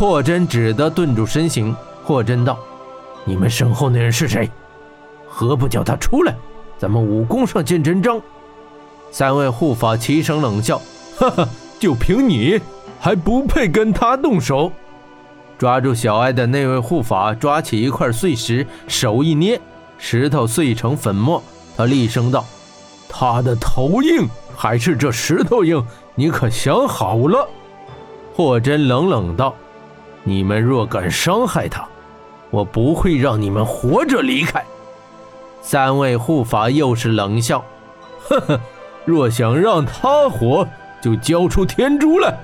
霍真只得顿住身形。霍真道：“你们身后那人是谁？何不叫他出来？咱们武功上见真章。”三位护法齐声冷笑：“哈哈，就凭你，还不配跟他动手？”抓住小艾的那位护法抓起一块碎石，手一捏，石头碎成粉末。他厉声道：“他的头硬还是这石头硬？你可想好了？”霍真冷冷道：“你们若敢伤害他，我不会让你们活着离开。”三位护法又是冷笑：“呵呵。”若想让他活，就交出天珠来。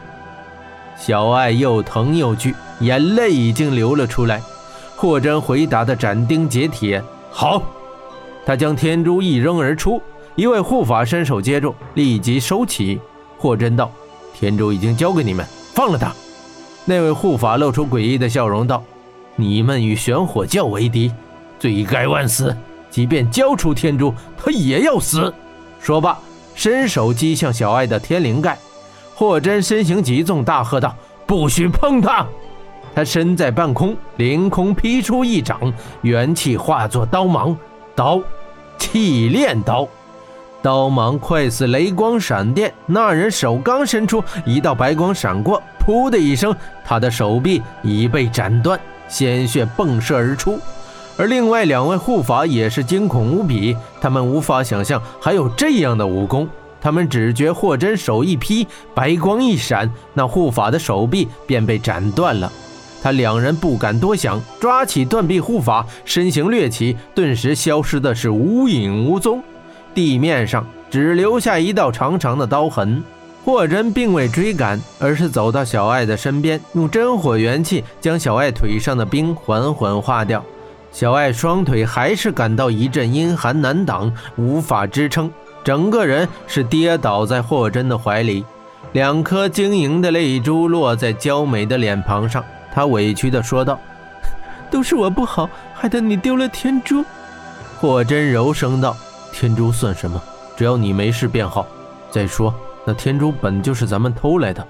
小爱又疼又惧，眼泪已经流了出来。霍真回答的斩钉截铁：“好。”他将天珠一扔而出，一位护法伸手接住，立即收起。霍真道：“天珠已经交给你们，放了他。”那位护法露出诡异的笑容道：“你们与玄火教为敌，罪该万死。即便交出天珠，他也要死。”说罢。伸手击向小爱的天灵盖，霍真身形急纵，大喝道：“不许碰他！”他身在半空，凌空劈出一掌，元气化作刀芒，刀，气炼刀，刀芒快似雷光闪电。那人手刚伸出，一道白光闪过，噗的一声，他的手臂已被斩断，鲜血迸射而出。而另外两位护法也是惊恐无比，他们无法想象还有这样的武功。他们只觉霍真手一劈，白光一闪，那护法的手臂便被斩断了。他两人不敢多想，抓起断臂护法，身形掠起，顿时消失的是无影无踪。地面上只留下一道长长的刀痕。霍真并未追赶，而是走到小爱的身边，用真火元气将小爱腿上的冰缓缓化掉。小爱双腿还是感到一阵阴寒难挡，无法支撑，整个人是跌倒在霍真的怀里。两颗晶莹的泪珠落在娇美的脸庞上，她委屈地说道：“都是我不好，害得你丢了天珠。”霍真柔声道：“天珠算什么？只要你没事便好。再说，那天珠本就是咱们偷来的。”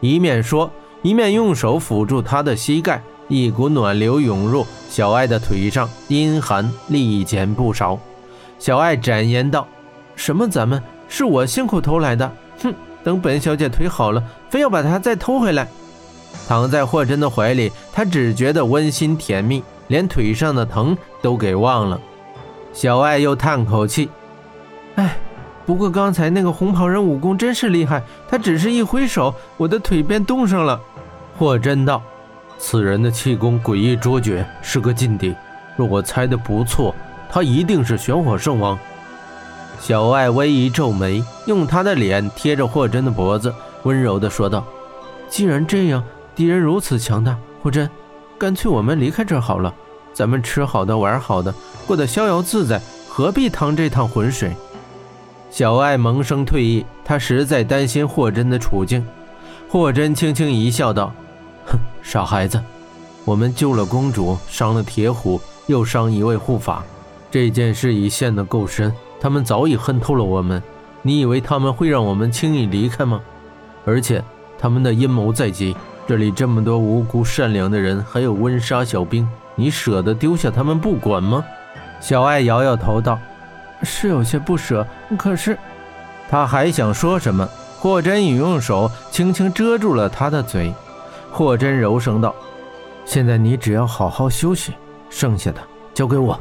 一面说，一面用手抚住他的膝盖。一股暖流涌入小爱的腿上，阴寒立减不少。小爱展颜道：“什么？咱们是我辛苦偷来的。哼，等本小姐腿好了，非要把它再偷回来。”躺在霍真的怀里，他只觉得温馨甜蜜，连腿上的疼都给忘了。小爱又叹口气：“哎，不过刚才那个红袍人武功真是厉害，他只是一挥手，我的腿便冻上了。”霍真道。此人的气功诡异卓绝，是个劲敌。若我猜的不错，他一定是玄火圣王。小艾微一皱眉，用他的脸贴着霍真的脖子，温柔地说道：“既然这样，敌人如此强大，霍真，干脆我们离开这儿好了。咱们吃好的，玩好的，过得逍遥自在，何必趟这趟浑水？”小爱萌生退意，他实在担心霍真的处境。霍真轻轻一笑，道。哼，傻孩子，我们救了公主，伤了铁虎，又伤一位护法，这件事已陷得够深。他们早已恨透了我们，你以为他们会让我们轻易离开吗？而且他们的阴谋在即，这里这么多无辜善良的人，还有温莎小兵，你舍得丢下他们不管吗？小爱摇摇头道：“是有些不舍，可是……”他还想说什么，霍真已用手轻轻遮住了他的嘴。霍真柔声道：“现在你只要好好休息，剩下的交给我。”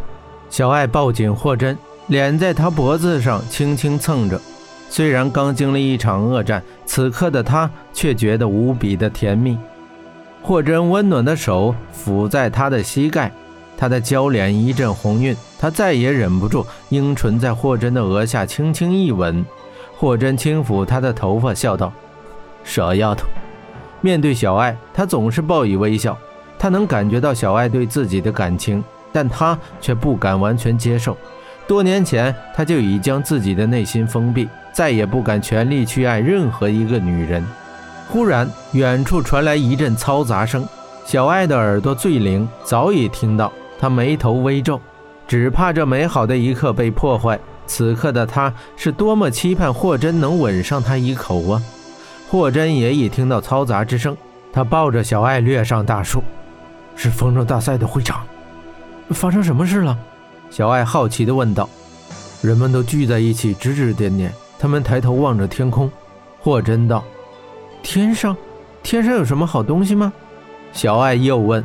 小爱抱紧霍真，脸在他脖子上轻轻蹭着。虽然刚经历一场恶战，此刻的他却觉得无比的甜蜜。霍真温暖的手抚在他的膝盖，他的娇脸一阵红晕，他再也忍不住，樱唇在霍真的额下轻轻一吻。霍真轻抚他的头发，笑道：“傻丫头。”面对小爱，他总是报以微笑。他能感觉到小爱对自己的感情，但他却不敢完全接受。多年前，他就已将自己的内心封闭，再也不敢全力去爱任何一个女人。忽然，远处传来一阵嘈杂声。小爱的耳朵最灵，早已听到。他眉头微皱，只怕这美好的一刻被破坏。此刻的他是多么期盼霍真能吻上他一口啊！霍真也已听到嘈杂之声，他抱着小爱掠上大树，是风筝大赛的会场，发生什么事了？小爱好奇地问道。人们都聚在一起，指指点点。他们抬头望着天空。霍真道：“天上，天上有什么好东西吗？”小爱又问：“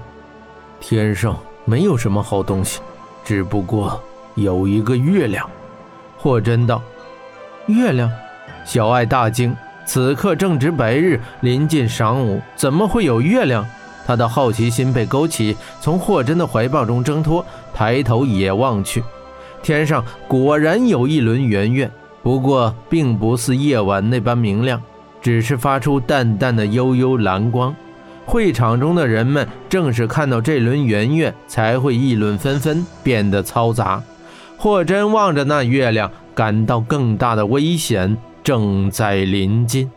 天上没有什么好东西，只不过有一个月亮。”霍真道：“月亮？”小爱大惊。此刻正值白日，临近晌午，怎么会有月亮？他的好奇心被勾起，从霍真的怀抱中挣脱，抬头也望去。天上果然有一轮圆月，不过并不似夜晚那般明亮，只是发出淡淡的幽幽蓝光。会场中的人们正是看到这轮圆月，才会议论纷纷，变得嘈杂。霍真望着那月亮，感到更大的危险正在临近。